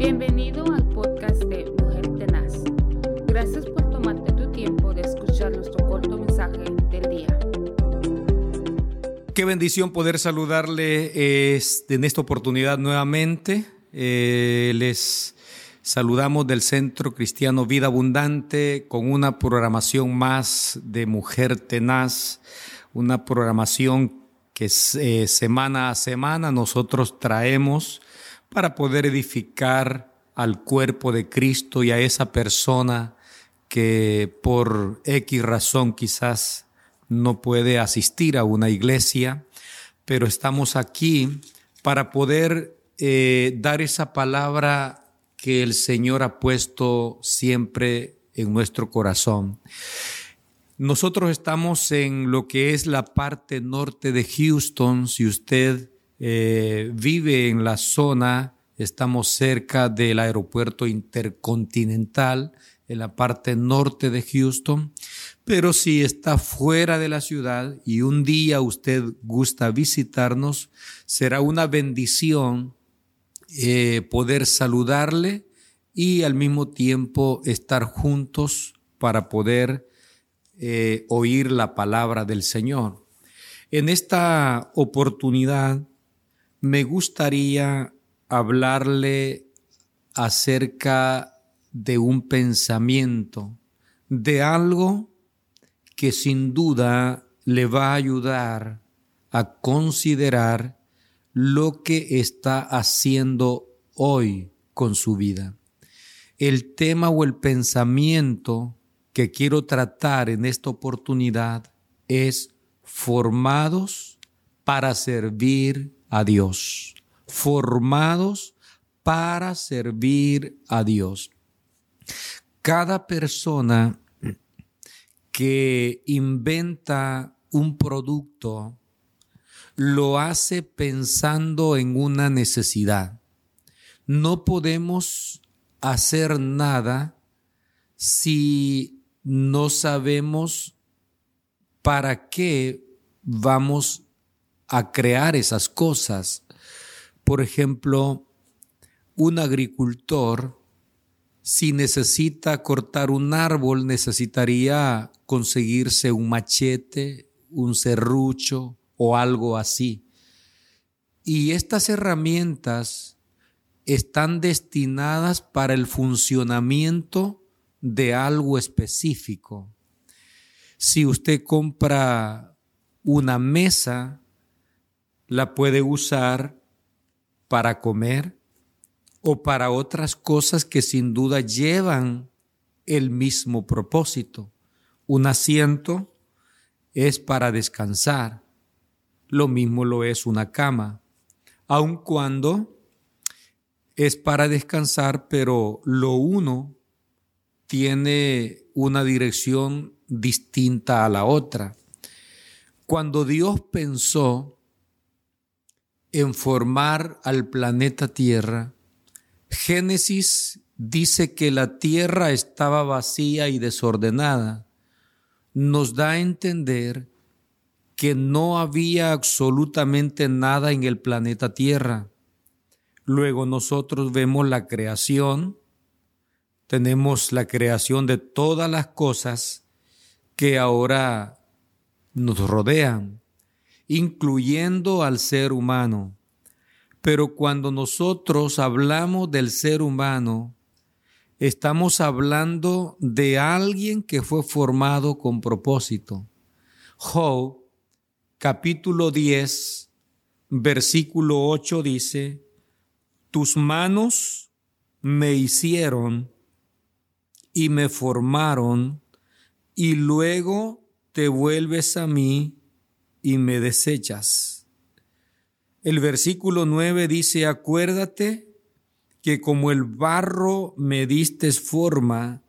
Bienvenido al podcast de Mujer Tenaz. Gracias por tomarte tu tiempo de escuchar nuestro corto mensaje del día. Qué bendición poder saludarle en esta oportunidad nuevamente. Eh, les saludamos del Centro Cristiano Vida Abundante con una programación más de Mujer Tenaz, una programación que eh, semana a semana nosotros traemos para poder edificar al cuerpo de Cristo y a esa persona que por X razón quizás no puede asistir a una iglesia, pero estamos aquí para poder eh, dar esa palabra que el Señor ha puesto siempre en nuestro corazón. Nosotros estamos en lo que es la parte norte de Houston. Si usted eh, vive en la zona, estamos cerca del aeropuerto intercontinental, en la parte norte de Houston. Pero si está fuera de la ciudad y un día usted gusta visitarnos, será una bendición eh, poder saludarle y al mismo tiempo estar juntos para poder eh, oír la palabra del Señor. En esta oportunidad me gustaría hablarle acerca de un pensamiento, de algo que sin duda le va a ayudar a considerar lo que está haciendo hoy con su vida. El tema o el pensamiento que quiero tratar en esta oportunidad es formados para servir a Dios, formados para servir a Dios. Cada persona que inventa un producto lo hace pensando en una necesidad. No podemos hacer nada si no sabemos para qué vamos a crear esas cosas. Por ejemplo, un agricultor, si necesita cortar un árbol, necesitaría conseguirse un machete, un serrucho o algo así. Y estas herramientas están destinadas para el funcionamiento de algo específico. Si usted compra una mesa, la puede usar para comer o para otras cosas que sin duda llevan el mismo propósito. Un asiento es para descansar, lo mismo lo es una cama, aun cuando es para descansar, pero lo uno tiene una dirección distinta a la otra. Cuando Dios pensó en formar al planeta Tierra, Génesis dice que la Tierra estaba vacía y desordenada. Nos da a entender que no había absolutamente nada en el planeta Tierra. Luego nosotros vemos la creación, tenemos la creación de todas las cosas que ahora nos rodean incluyendo al ser humano. Pero cuando nosotros hablamos del ser humano, estamos hablando de alguien que fue formado con propósito. Job, capítulo 10, versículo 8 dice, tus manos me hicieron y me formaron, y luego te vuelves a mí y me desechas. El versículo 9 dice, acuérdate que como el barro me diste forma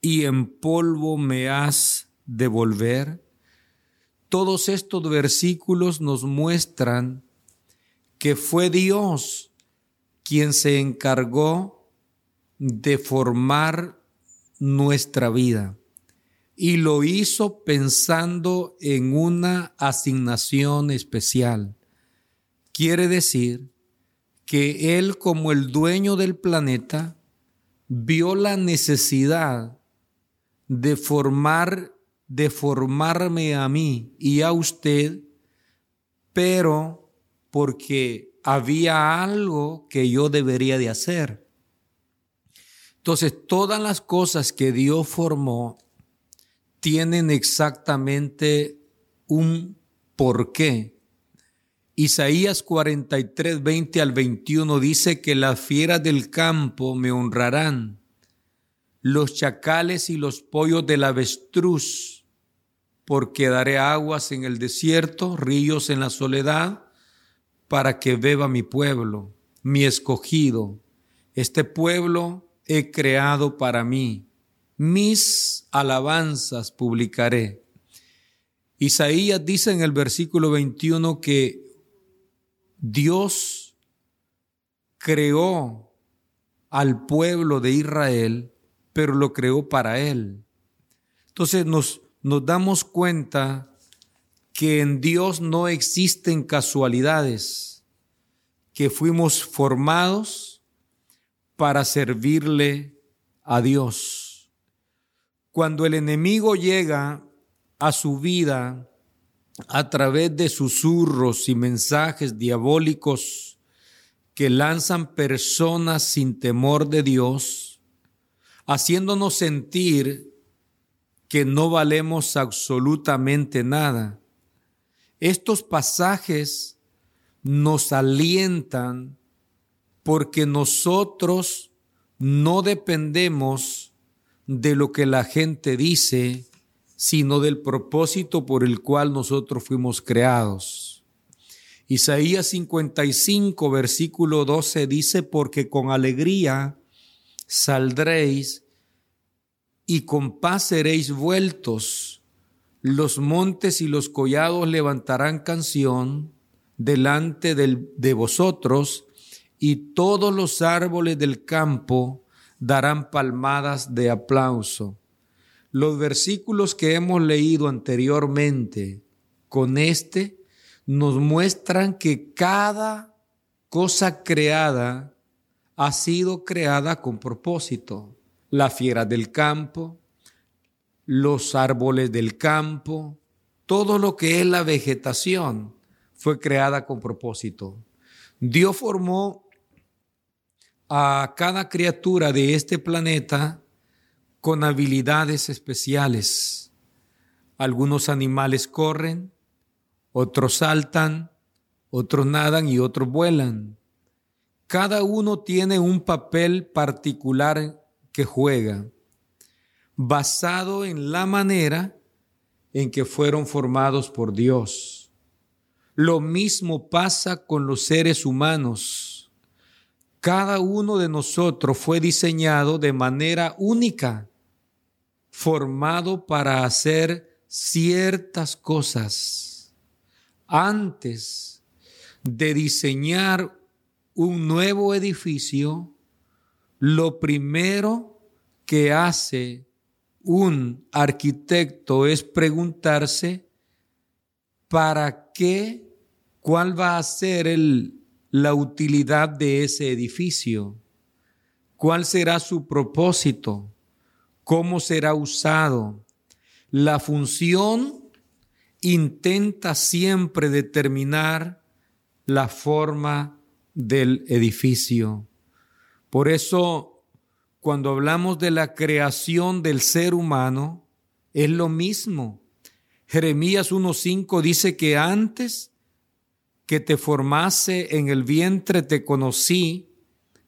y en polvo me has de volver. Todos estos versículos nos muestran que fue Dios quien se encargó de formar nuestra vida y lo hizo pensando en una asignación especial. Quiere decir que Él como el dueño del planeta vio la necesidad de formar, de formarme a mí y a usted, pero porque había algo que yo debería de hacer. Entonces, todas las cosas que Dios formó tienen exactamente un porqué. Isaías 43, 20 al 21 dice que las fieras del campo me honrarán, los chacales y los pollos del avestruz, porque daré aguas en el desierto, ríos en la soledad, para que beba mi pueblo, mi escogido. Este pueblo he creado para mí. Mis alabanzas publicaré. Isaías dice en el versículo 21 que Dios creó al pueblo de Israel, pero lo creó para él. Entonces nos, damos cuenta que en Dios no existen casualidades, que fuimos formados para servirle a Dios. Cuando el enemigo llega a su vida, a través de susurros y mensajes diabólicos que lanzan personas sin temor de Dios, haciéndonos sentir que no valemos absolutamente nada. Estos pasajes nos alientan porque nosotros no dependemos de lo que la gente dice, sino del propósito por el cual nosotros fuimos creados. Isaías 55, versículo 12 dice, porque con alegría saldréis y con paz seréis vueltos. Los montes y los collados levantarán canción delante de vosotros y todos los árboles del campo darán palmadas de aplauso. Los versículos que hemos leído anteriormente con este nos muestran que cada cosa creada ha sido creada con propósito. La fiera del campo, los árboles del campo, todo lo que es la vegetación fue creada con propósito. Dios formó a cada criatura de este planeta con habilidades especiales. Algunos animales corren, otros saltan, otros nadan y otros vuelan. Cada uno tiene un papel particular que juega, basado en la manera en que fueron formados por Dios. Lo mismo pasa con los seres humanos. Cada uno de nosotros fue diseñado de manera única formado para hacer ciertas cosas. Antes de diseñar un nuevo edificio, lo primero que hace un arquitecto es preguntarse para qué, cuál va a ser el, la utilidad de ese edificio, cuál será su propósito cómo será usado. La función intenta siempre determinar la forma del edificio. Por eso, cuando hablamos de la creación del ser humano, es lo mismo. Jeremías 1.5 dice que antes que te formase en el vientre te conocí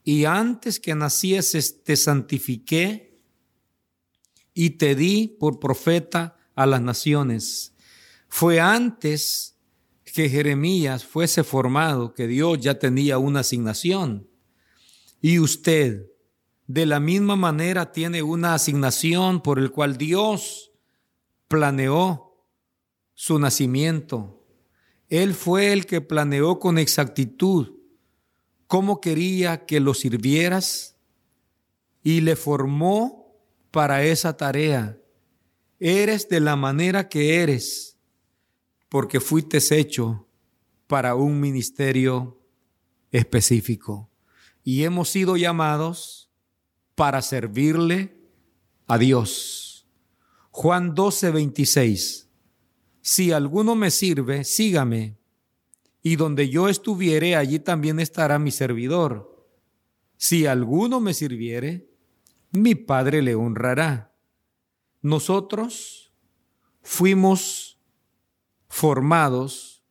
y antes que nacieses te santifiqué y te di por profeta a las naciones. Fue antes que Jeremías fuese formado que Dios ya tenía una asignación. Y usted, de la misma manera, tiene una asignación por el cual Dios planeó su nacimiento. Él fue el que planeó con exactitud cómo quería que lo sirvieras y le formó para esa tarea. Eres de la manera que eres, porque fuiste hecho para un ministerio específico. Y hemos sido llamados para servirle a Dios. Juan 12, 26. Si alguno me sirve, sígame, y donde yo estuviere, allí también estará mi servidor. Si alguno me sirviere, mi Padre le honrará. Nosotros fuimos formados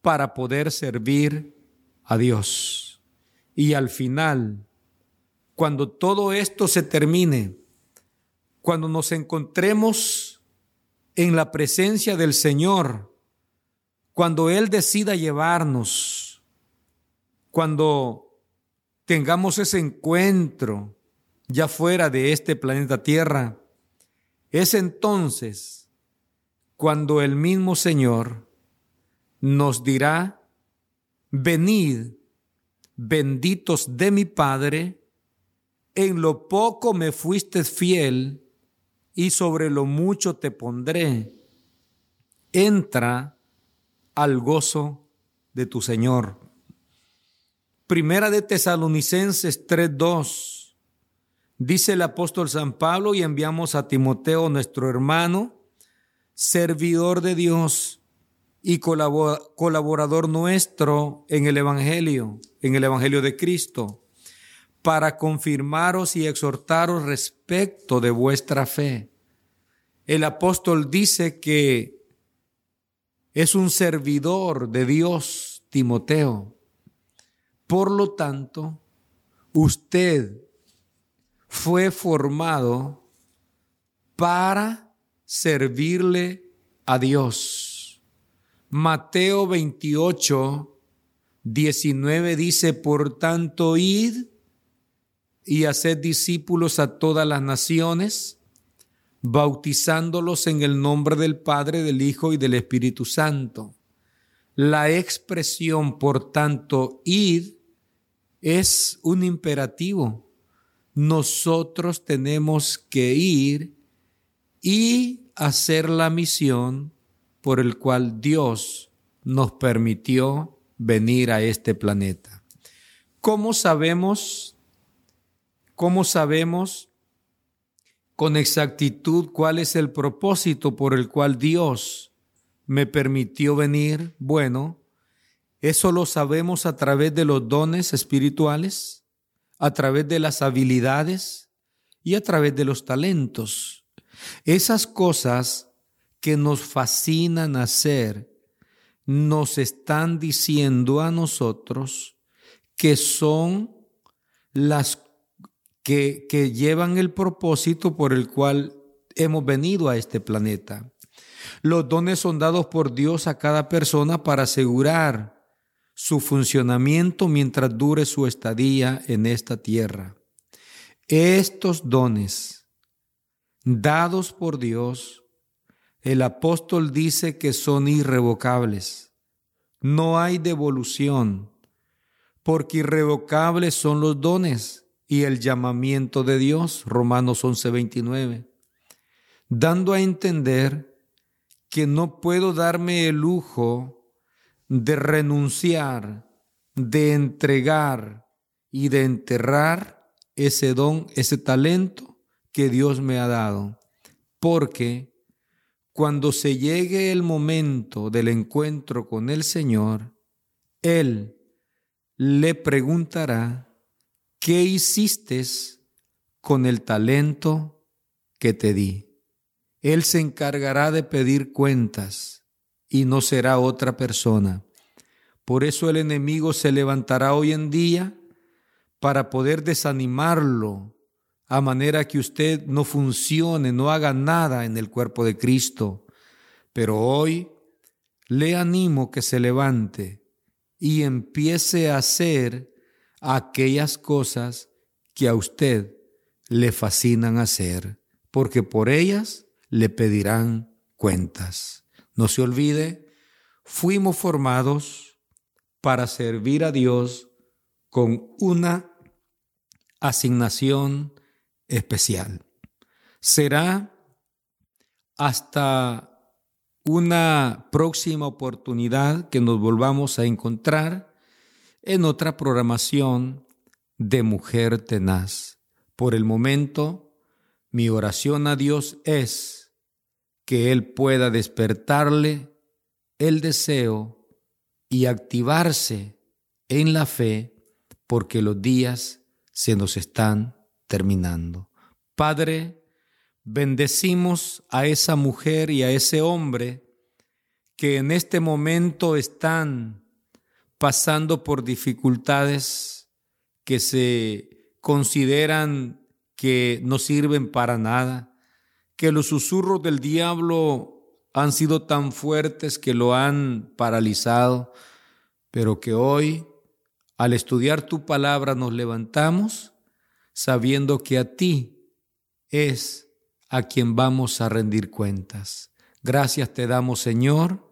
para poder servir a Dios. Y al final, cuando todo esto se termine, cuando nos encontremos en la presencia del Señor, cuando Él decida llevarnos, cuando tengamos ese encuentro ya fuera de este planeta Tierra, es entonces cuando el mismo Señor nos dirá, venid, benditos de mi Padre, en lo poco me fuiste fiel y sobre lo mucho te pondré. Entra al gozo de tu Señor. Primera de Tesalonicenses 3:2. Dice el apóstol San Pablo y enviamos a Timoteo, nuestro hermano, servidor de Dios y colaborador nuestro en el Evangelio, en el Evangelio de Cristo para confirmaros y exhortaros respecto de vuestra fe. El apóstol dice que es un servidor de Dios, Timoteo. Por lo tanto, usted fue formado para servirle a Dios. Mateo 28, 19 dice, por tanto, id y haced discípulos a todas las naciones, bautizándolos en el nombre del Padre, del Hijo y del Espíritu Santo. La expresión, por tanto, id, es un imperativo. Nosotros tenemos que ir y hacer la misión por el cual Dios nos permitió venir a este planeta. ¿Cómo sabemos ¿Cómo sabemos con exactitud cuál es el propósito por el cual Dios me permitió venir? Bueno, eso lo sabemos a través de los dones espirituales, a través de las habilidades y a través de los talentos. Esas cosas que nos fascinan hacer nos están diciendo a nosotros que son las que, llevan el propósito por el cual hemos venido a este planeta. Los dones son dados por Dios a cada persona para asegurar su funcionamiento mientras dure su estadía en esta tierra. Estos dones dados por Dios, el apóstol dice que son irrevocables. No hay devolución, porque irrevocables son los dones y el llamamiento de Dios, Romanos 11:29, dando a entender que no puedo darme el lujo de renunciar, de entregar y de enterrar ese don, ese talento que Dios me ha dado, porque cuando se llegue el momento del encuentro con el Señor, Él le preguntará, ¿qué hiciste con el talento que te di? Él se encargará de pedir cuentas y no será otra persona. Por eso el enemigo se levantará hoy en día para poder desanimarlo, a manera que usted no funcione, no haga nada en el cuerpo de Cristo. Pero hoy le animo que se levante y empiece a hacer aquellas cosas que a usted le fascinan hacer, porque por ellas le pedirán cuentas. No se olvide, fuimos formados para servir a Dios con una asignación especial. Será hasta una próxima oportunidad que nos volvamos a encontrar en otra programación de Mujer Tenaz. Por el momento, mi oración a Dios es que Él pueda despertarle el deseo y activarse en la fe porque los días se nos están terminando. Padre, bendecimos a esa mujer y a ese hombre que en este momento están pasando por dificultades que se consideran que no sirven para nada, que los susurros del diablo han sido tan fuertes que lo han paralizado, pero que hoy, al estudiar tu palabra, nos levantamos sabiendo que a ti es a quien vamos a rendir cuentas. Gracias te damos, Señor,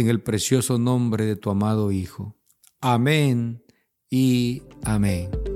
en el precioso nombre de tu amado Hijo. Amén y amén.